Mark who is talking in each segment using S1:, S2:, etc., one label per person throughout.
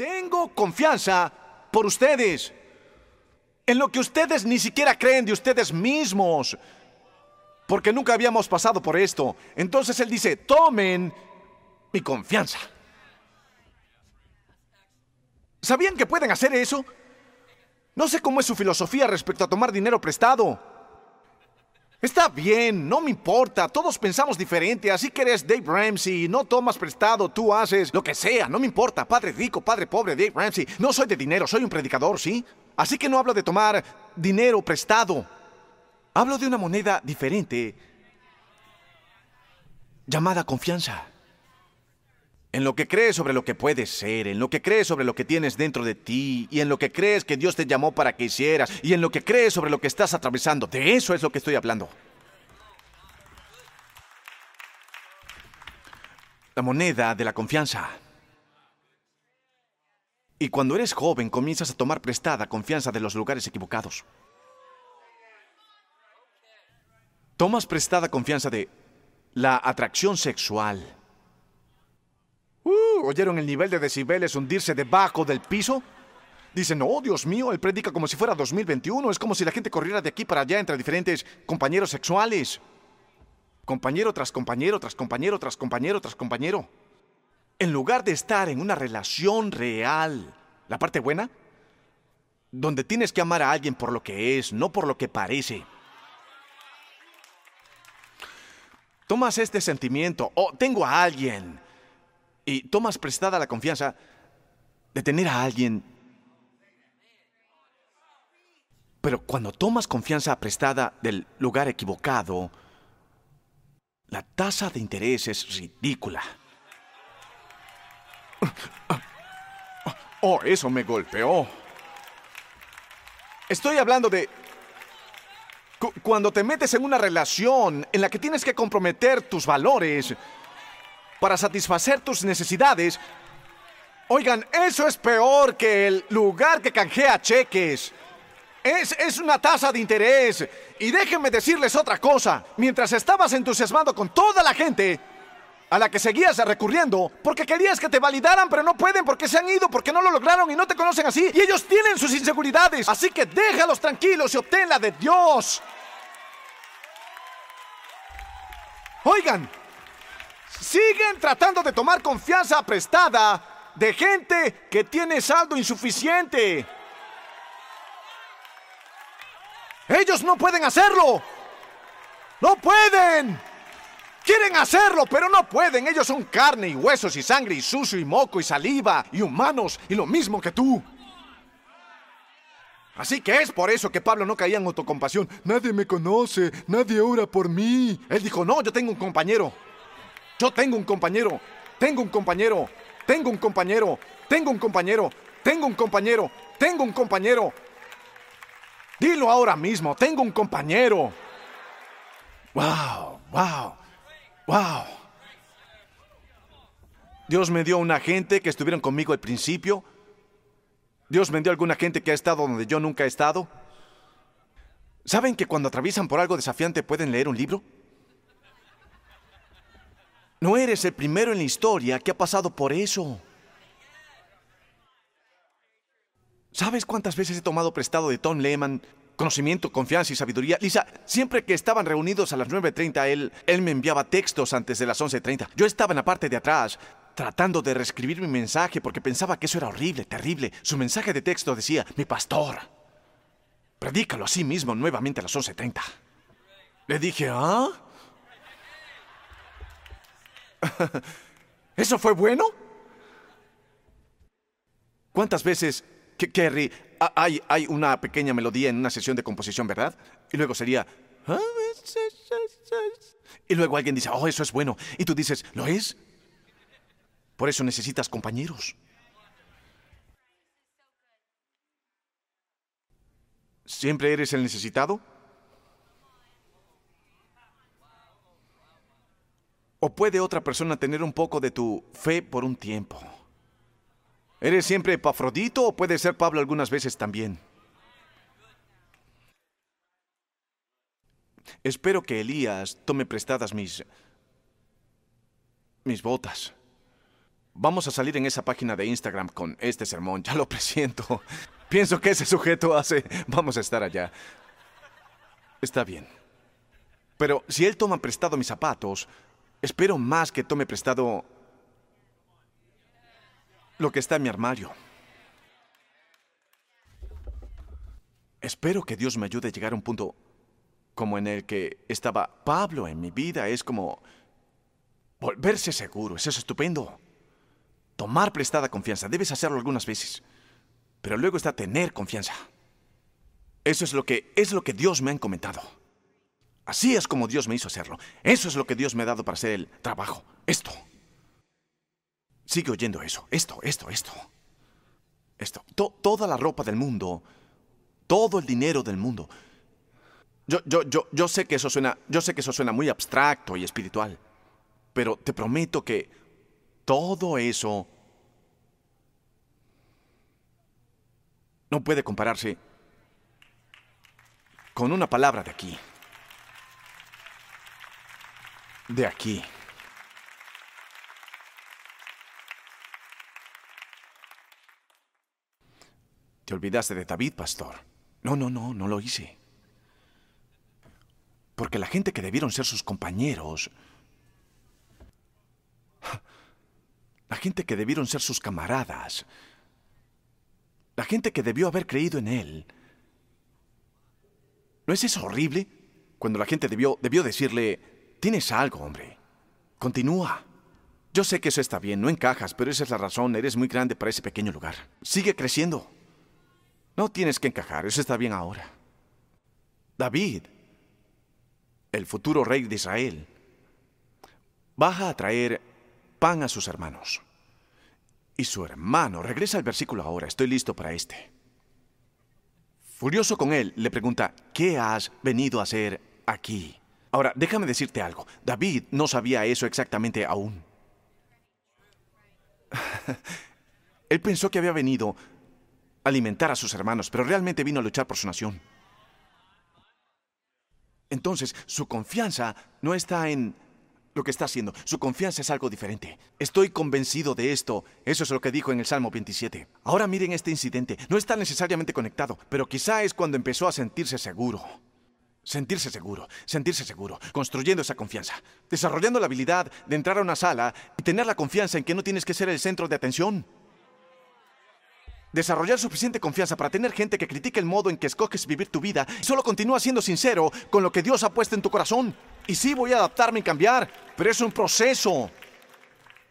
S1: Tengo confianza por ustedes. En lo que ustedes ni siquiera creen de ustedes mismos. Porque nunca habíamos pasado por esto. Entonces él dice, tomen mi confianza. ¿Sabían que pueden hacer eso? No sé cómo es su filosofía respecto a tomar dinero prestado. Está bien, no me importa, todos pensamos diferente, así que eres Dave Ramsey, no tomas prestado, tú haces lo que sea, no me importa, padre rico, padre pobre, Dave Ramsey, no soy de dinero, soy un predicador, ¿sí? Así que no hablo de tomar dinero prestado, hablo de una moneda diferente llamada confianza. En lo que crees sobre lo que puedes ser, en lo que crees sobre lo que tienes dentro de ti, y en lo que crees que Dios te llamó para que hicieras, y en lo que crees sobre lo que estás atravesando. De eso es lo que estoy hablando. La moneda de la confianza. Y cuando eres joven comienzas a tomar prestada confianza de los lugares equivocados. Tomas prestada confianza de la atracción sexual ¿Oyeron el nivel de decibeles hundirse debajo del piso? Dicen, oh Dios mío, él predica como si fuera 2021. Es como si la gente corriera de aquí para allá entre diferentes compañeros sexuales. Compañero tras compañero, tras compañero, tras compañero, tras compañero. En lugar de estar en una relación real, la parte buena, donde tienes que amar a alguien por lo que es, no por lo que parece. Tomas este sentimiento, oh, tengo a alguien y tomas prestada la confianza de tener a alguien. Pero cuando tomas confianza prestada del lugar equivocado, la tasa de interés es ridícula. Oh, eso me golpeó. Estoy hablando de... Cuando te metes en una relación en la que tienes que comprometer tus valores, para satisfacer tus necesidades. Oigan, eso es peor que el lugar que canjea cheques. Es, es, una tasa de interés. Y déjenme decirles otra cosa. Mientras estabas entusiasmado con toda la gente a la que seguías recurriendo, porque querías que te validaran, pero no pueden porque se han ido, porque no lo lograron y no te conocen así, y ellos tienen sus inseguridades. Así que déjalos tranquilos y obtén la de Dios. Oigan, siguen tratando de tomar confianza prestada de gente que tiene saldo insuficiente. Ellos no pueden hacerlo. No pueden. Quieren hacerlo, pero no pueden. Ellos son carne y huesos y sangre y sucio y moco y saliva y humanos y lo mismo que tú. Así que es por eso que Pablo no caía en autocompasión. Nadie me conoce, nadie ora por mí. Él dijo, no, yo tengo un compañero. Yo tengo un compañero, tengo un compañero, tengo un compañero, tengo un compañero, tengo un compañero, tengo un compañero. Dilo ahora mismo, tengo un compañero. Wow, wow, wow. Dios me dio una gente que estuvieron conmigo al principio. Dios me dio alguna gente que ha estado donde yo nunca he estado. ¿Saben que cuando atraviesan por algo desafiante pueden leer un libro? No eres el primero en la historia que ha pasado por eso. ¿Sabes cuántas veces he tomado prestado de Tom Lehman conocimiento, confianza y sabiduría? Lisa, siempre que estaban reunidos a las 9.30, él, él me enviaba textos antes de las 11.30. Yo estaba en la parte de atrás tratando de reescribir mi mensaje porque pensaba que eso era horrible, terrible. Su mensaje de texto decía, mi pastor, predícalo a sí mismo nuevamente a las 11.30. Le dije, ¿ah? ¿Eso fue bueno? ¿Cuántas veces, Kerry, hay, hay una pequeña melodía en una sesión de composición, verdad? Y luego sería... Y luego alguien dice, oh, eso es bueno. Y tú dices, ¿lo es? Por eso necesitas compañeros. ¿Siempre eres el necesitado? ¿O puede otra persona tener un poco de tu fe por un tiempo? ¿Eres siempre Epafrodito o puede ser Pablo algunas veces también? Espero que Elías tome prestadas mis mis botas. Vamos a salir en esa página de Instagram con este sermón, ya lo presiento. Pienso que ese sujeto hace... Vamos a estar allá. Está bien. Pero si él toma prestado mis zapatos, espero más que tome prestado lo que está en mi armario. Espero que Dios me ayude a llegar a un punto como en el que estaba Pablo en mi vida. Es como volverse seguro. Eso es estupendo. Tomar prestada confianza. Debes hacerlo algunas veces. Pero luego está tener confianza. Eso es lo que es lo que Dios me ha encomendado. Así es como Dios me hizo hacerlo. Eso es lo que Dios me ha dado para hacer el trabajo. Esto. Sigue oyendo eso. Esto, esto, esto. Esto. toda la ropa del mundo todo el dinero del mundo. Yo, yo, yo, yo sé que eso suena, yo sé que eso suena muy abstracto y espiritual, pero te prometo que todo eso no puede compararse con una palabra de aquí. De aquí. Te olvidaste de David, pastor. No, no, no, no lo hice. Porque la gente que debieron ser sus compañeros, la gente que debieron ser sus camaradas, la gente que debió haber creído en él, ¿no es eso horrible? Cuando la gente debió, debió decirle, tienes algo, hombre, continúa. Yo sé que eso está bien, no encajas, pero esa es la razón, eres muy grande para ese pequeño lugar. Sigue creciendo. No tienes que encajar, eso está bien ahora. David, el futuro rey de Israel, baja a traer pan a sus hermanos. Y su hermano, regresa al versículo ahora, estoy listo para este. Furioso con él, le pregunta, ¿qué has venido a hacer aquí? Ahora, déjame decirte algo, David no sabía eso exactamente aún. él pensó que había venido alimentar a sus hermanos, pero realmente vino a luchar por su nación. Entonces, su confianza no está en lo que está haciendo, su confianza es algo diferente. Estoy convencido de esto, eso es lo que dijo en el Salmo 27. Ahora miren este incidente, no está necesariamente conectado, pero quizá es cuando empezó a sentirse seguro. Sentirse seguro, sentirse seguro, construyendo esa confianza, desarrollando la habilidad de entrar a una sala y tener la confianza en que no tienes que ser el centro de atención. Desarrollar suficiente confianza para tener gente que critique el modo en que escoges vivir tu vida y solo continúa siendo sincero con lo que Dios ha puesto en tu corazón. Y sí voy a adaptarme y cambiar, pero es un proceso.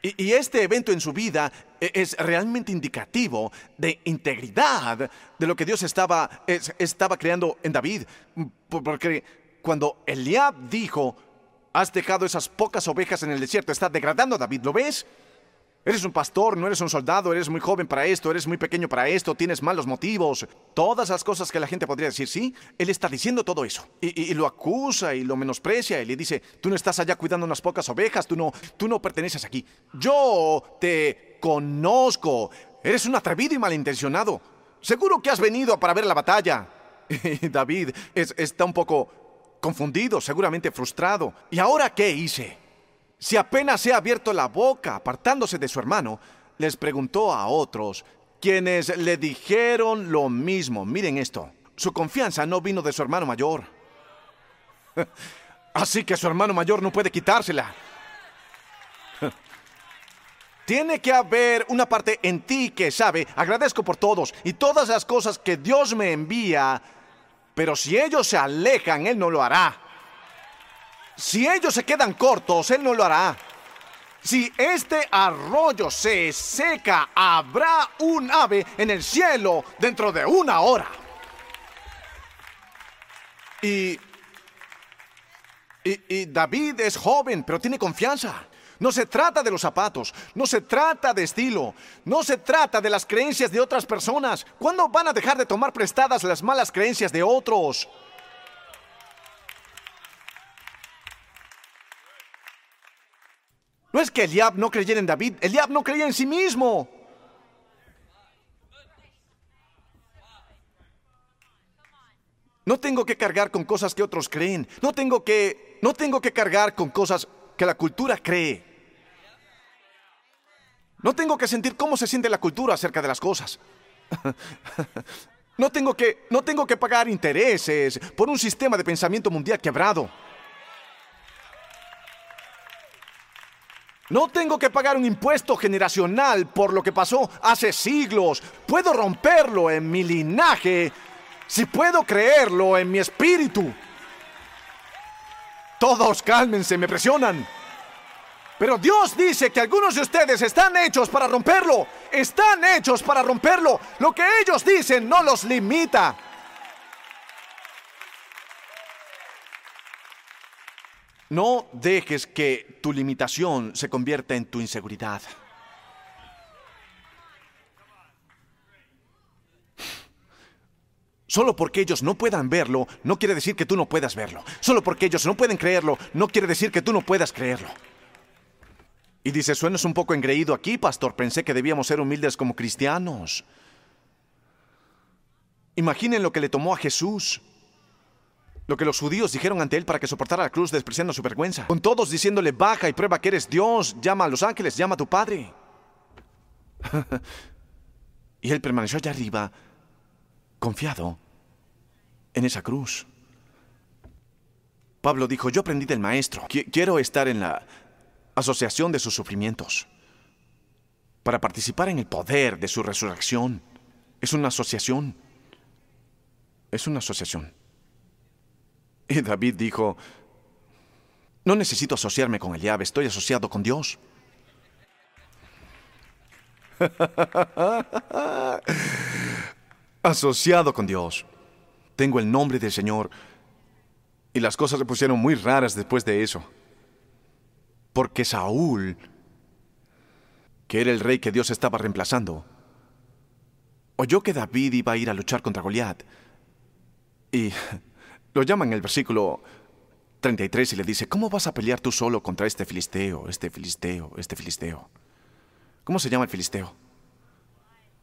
S1: Y, este evento en su vida e, es realmente indicativo de integridad de lo que Dios estaba, estaba creando en David. Porque cuando Eliab dijo, has dejado esas pocas ovejas en el desierto, está degradando a David, ¿lo ves? Eres un pastor, no eres un soldado, eres muy joven para esto, eres muy pequeño para esto, tienes malos motivos. Todas las cosas que la gente podría decir, sí, él está diciendo todo eso. Y, lo acusa y lo menosprecia y le dice, tú no estás allá cuidando unas pocas ovejas, tú no, tú no perteneces aquí. Yo te conozco. Eres un atrevido y malintencionado. Seguro que has venido para ver la batalla. Y David está un poco confundido, seguramente frustrado. ¿Y ahora qué hice? Si apenas ha abierto la boca apartándose de su hermano, les preguntó a otros, quienes le dijeron lo mismo. Miren esto, su confianza no vino de su hermano mayor. Así que su hermano mayor no puede quitársela. Tiene que haber una parte en ti que sabe, agradezco por todos y todas las cosas que Dios me envía, pero si ellos se alejan, Él no lo hará. Si ellos se quedan cortos, Él no lo hará. Si este arroyo se seca, habrá un ave en el cielo dentro de una hora. Y, y, David es joven, pero tiene confianza. No se trata de los zapatos, no se trata de estilo, no se trata de las creencias de otras personas. ¿Cuándo van a dejar de tomar prestadas las malas creencias de otros? No es que Eliab no creyera en David, Eliab no creía en sí mismo. No tengo que cargar con cosas que otros creen. No tengo que no tengo que cargar con cosas que la cultura cree. No tengo que sentir cómo se siente la cultura acerca de las cosas. No tengo que, no tengo que pagar intereses por un sistema de pensamiento mundial quebrado. No tengo que pagar un impuesto generacional por lo que pasó hace siglos. Puedo romperlo en mi linaje si puedo creerlo en mi espíritu. Todos cálmense, me presionan. Pero Dios dice que algunos de ustedes están hechos para romperlo. Están hechos para romperlo. Lo que ellos dicen no los limita. No dejes que tu limitación se convierta en tu inseguridad. Solo porque ellos no puedan verlo, no quiere decir que tú no puedas verlo. Solo porque ellos no pueden creerlo, no quiere decir que tú no puedas creerlo. Y dice, suenas un poco engreído aquí, pastor. Pensé que debíamos ser humildes como cristianos. Imaginen lo que le tomó a Jesús. Lo que los judíos dijeron ante él para que soportara la cruz despreciando su vergüenza. Con todos diciéndole, baja y prueba que eres Dios, llama a los ángeles, llama a tu Padre. y él permaneció allá arriba, confiado en esa cruz. Pablo dijo, yo aprendí del maestro. Quiero estar en la asociación de sus sufrimientos, para participar en el poder de su resurrección. Es una asociación. Es una asociación. Y David dijo, no necesito asociarme con el llave, estoy asociado con Dios. asociado con Dios. Tengo el nombre del Señor. Y las cosas se pusieron muy raras después de eso. Porque Saúl, que era el rey que Dios estaba reemplazando, oyó que David iba a ir a luchar contra Goliat. Y lo llama en el versículo 33 y le dice, ¿cómo vas a pelear tú solo contra este filisteo, este filisteo, este filisteo? ¿Cómo se llama el filisteo?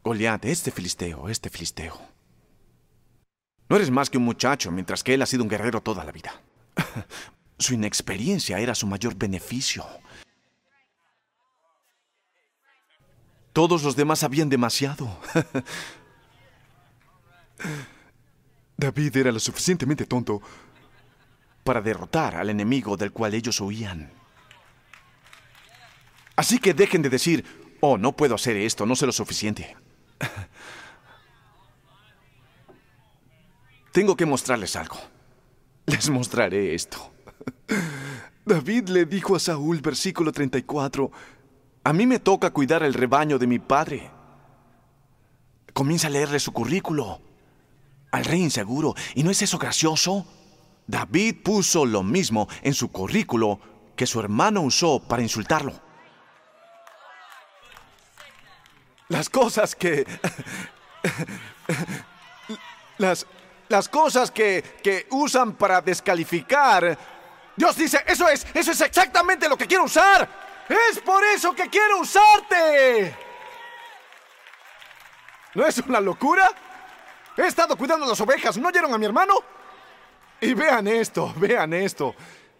S1: Goliat, este filisteo, este filisteo. No eres más que un muchacho, mientras que él ha sido un guerrero toda la vida. Su inexperiencia era su mayor beneficio. Todos los demás sabían demasiado. David era lo suficientemente tonto para derrotar al enemigo del cual ellos huían. Así que dejen de decir, oh, no puedo hacer esto, no sé lo suficiente. Tengo que mostrarles algo. Les mostraré esto. David le dijo a Saúl, versículo 34, a mí me toca cuidar el rebaño de mi padre. Comienza a leerle su currículo al rey inseguro. ¿Y no es eso gracioso? David puso lo mismo en su currículo que su hermano usó para insultarlo. Las cosas que... Las, las cosas que, que usan para descalificar Dios dice, eso es, eso es exactamente lo que quiero usar. Es por eso que quiero usarte. ¿No es una locura? He estado cuidando las ovejas, ¿no oyeron a mi hermano? Y vean esto, vean esto.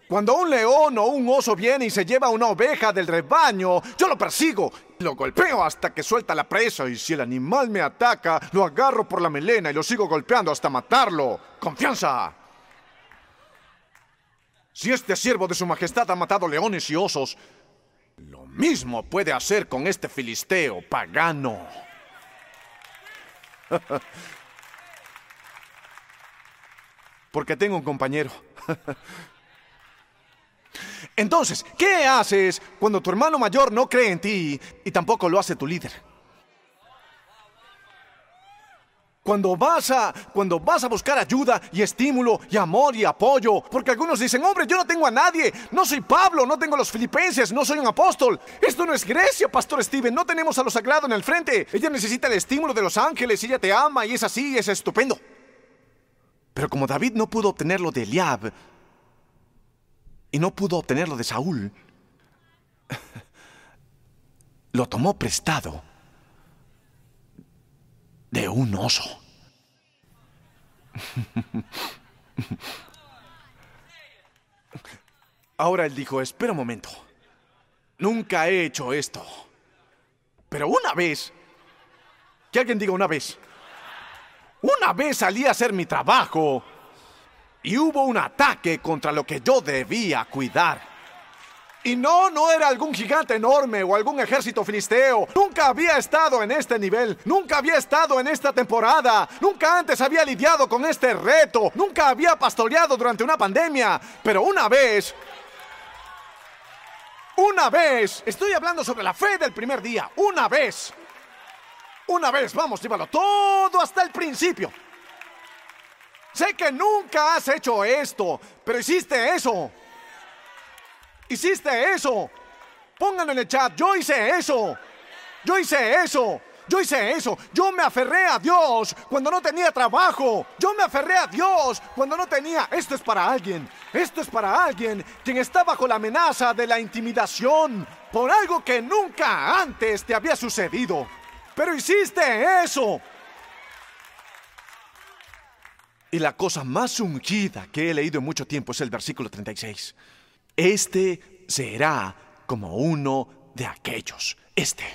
S1: Cuando un león o un oso viene y se lleva una oveja del rebaño, yo lo persigo, lo golpeo hasta que suelta la presa y si el animal me ataca, lo agarro por la melena y lo sigo golpeando hasta matarlo. ¡Confianza! Si este siervo de su majestad ha matado leones y osos, lo mismo puede hacer con este filisteo pagano. Porque tengo un compañero. Entonces, ¿qué haces cuando tu hermano mayor no cree en ti y tampoco lo hace tu líder? Cuando vas a cuando vas a buscar ayuda y estímulo y amor y apoyo, porque algunos dicen, "Hombre, yo no tengo a nadie, no soy Pablo, no tengo a los filipenses, no soy un apóstol. Esto no es Grecia, pastor Steven, no tenemos a los sagrados en el frente. Ella necesita el estímulo de los ángeles, ella te ama y es así, es estupendo." Pero como David no pudo obtenerlo de Eliab y no pudo obtenerlo de Saúl, lo tomó prestado de un oso. Ahora él dijo, espera un momento, nunca he hecho esto. Pero una vez, que alguien diga una vez, una vez salí a hacer mi trabajo y hubo un ataque contra lo que yo debía cuidar. Y no, no era algún gigante enorme o algún ejército filisteo. Nunca había estado en este nivel. Nunca había estado en esta temporada. Nunca antes había lidiado con este reto. Nunca había pastoreado durante una pandemia. Pero una vez... Una vez. Estoy hablando sobre la fe del primer día. Una vez. Una vez. Vamos, llévalo todo hasta el principio. Sé que nunca has hecho esto, pero hiciste eso. Hiciste eso. Pónganlo en el chat. Yo hice eso. Yo hice eso. Yo hice eso. Yo me aferré a Dios cuando no tenía trabajo. Yo me aferré a Dios cuando no tenía... Esto es para alguien. Esto es para alguien quien está bajo la amenaza de la intimidación por algo que nunca antes te había sucedido. Pero hiciste eso. Y la cosa más ungida que he leído en mucho tiempo es el versículo 36. Este será como uno de aquellos. Este.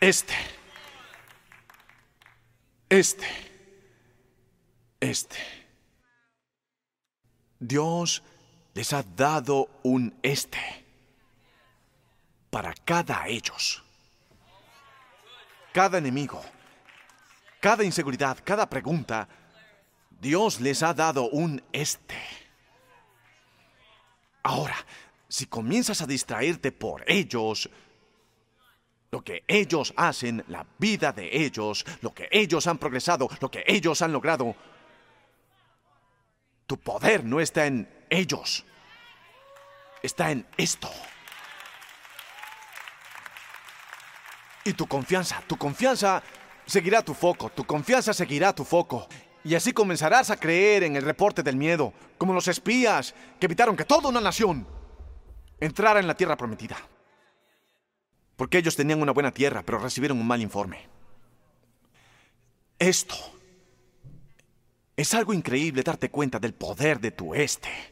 S1: Este. Este. Este. Dios les ha dado un este para cada ellos. Cada enemigo, cada inseguridad, cada pregunta, Dios les ha dado un este. Ahora, si comienzas a distraerte por ellos, lo que ellos hacen, la vida de ellos, lo que ellos han progresado, lo que ellos han logrado, tu poder no está en ellos, está en esto. Y tu confianza, tu confianza seguirá tu foco, tu confianza seguirá tu foco. Y así comenzarás a creer en el reporte del miedo, como los espías que evitaron que toda una nación entrara en la tierra prometida. Porque ellos tenían una buena tierra, pero recibieron un mal informe. Esto es algo increíble darte cuenta del poder de tu este.